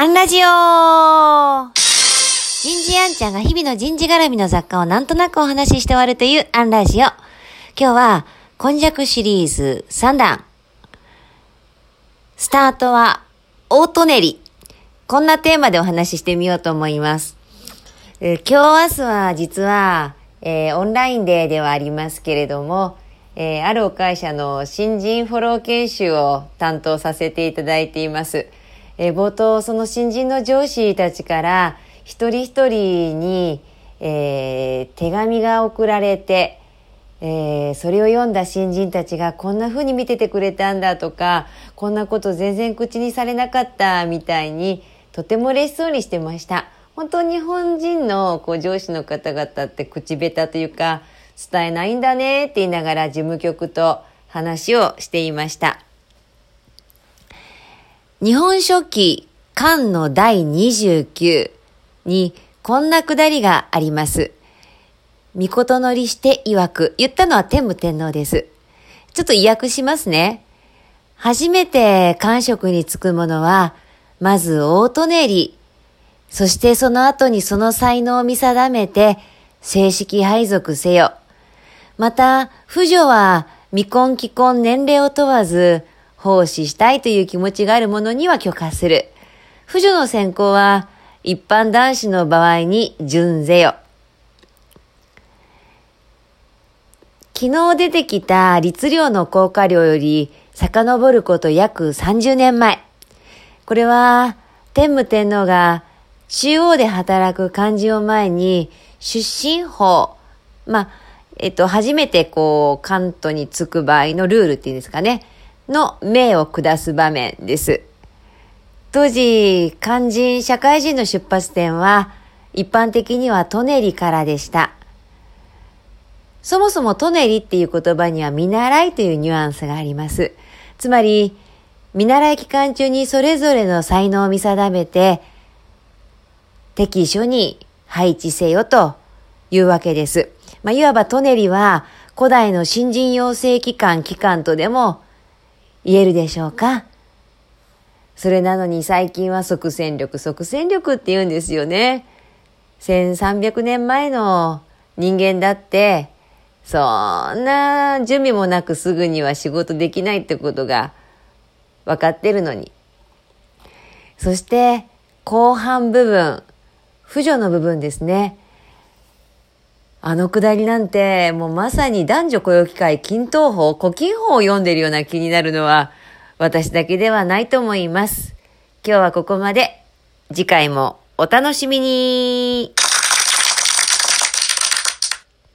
アンラジオ人事アンちゃんが日々の人事絡みの雑貨をなんとなくお話しして終わるというアンラジオ。今日は、今昔シリーズ3弾。スタートは、オートネリ。こんなテーマでお話ししてみようと思います。えー今日明日は実は、えーオンラインデーではありますけれども、えーあるお会社の新人フォロー研修を担当させていただいています。えー冒頭、その新人の上司たちから、一人一人に、えー手紙が送られて、えーそれを読んだ新人たちがこんな風に見ててくれたんだとか、こんなこと全然口にされなかったみたいに、とても嬉しそうにしてました。本当日本人のこう上司の方々って口下手というか、伝えないんだねって言いながら事務局と話をしていました。日本書紀漢の第29にこんなくだりがあります。御事乗りして曰く、言ったのは天武天皇です。ちょっと意訳しますね。初めて官職に就く者は、まず大利練り、そしてその後にその才能を見定めて、正式配属せよ。また、婦女は未婚既婚年齢を問わず、奉仕したいという気持ちがある者には許可する。婦女の選考は、一般男子の場合に順ぜよ。昨日出てきた律令の効果量より遡ること約30年前。これは天武天皇が中央で働く漢字を前に出身法、まあ、えっと、初めてこう関東に着く場合のルールっていうんですかね、の命を下す場面です。当時、肝心、社会人の出発点は一般的にはトネリからでした。そもそもトネリっていう言葉には見習いというニュアンスがあります。つまり、見習い期間中にそれぞれの才能を見定めて、適所に配置せよというわけです。まあ、いわばトネリは古代の新人養成機関機関とでも言えるでしょうか？それなのに最近は即戦力、即戦力って言うんですよね。1300年前の人間だって、そんな準備もなくすぐには仕事できないってことが分かってるのに。そして、後半部分、婦女の部分ですね。あのくだりなんて、もうまさに男女雇用機会均等法、古今法を読んでるような気になるのは、私だけではないと思います。今日はここまで。次回もお楽しみに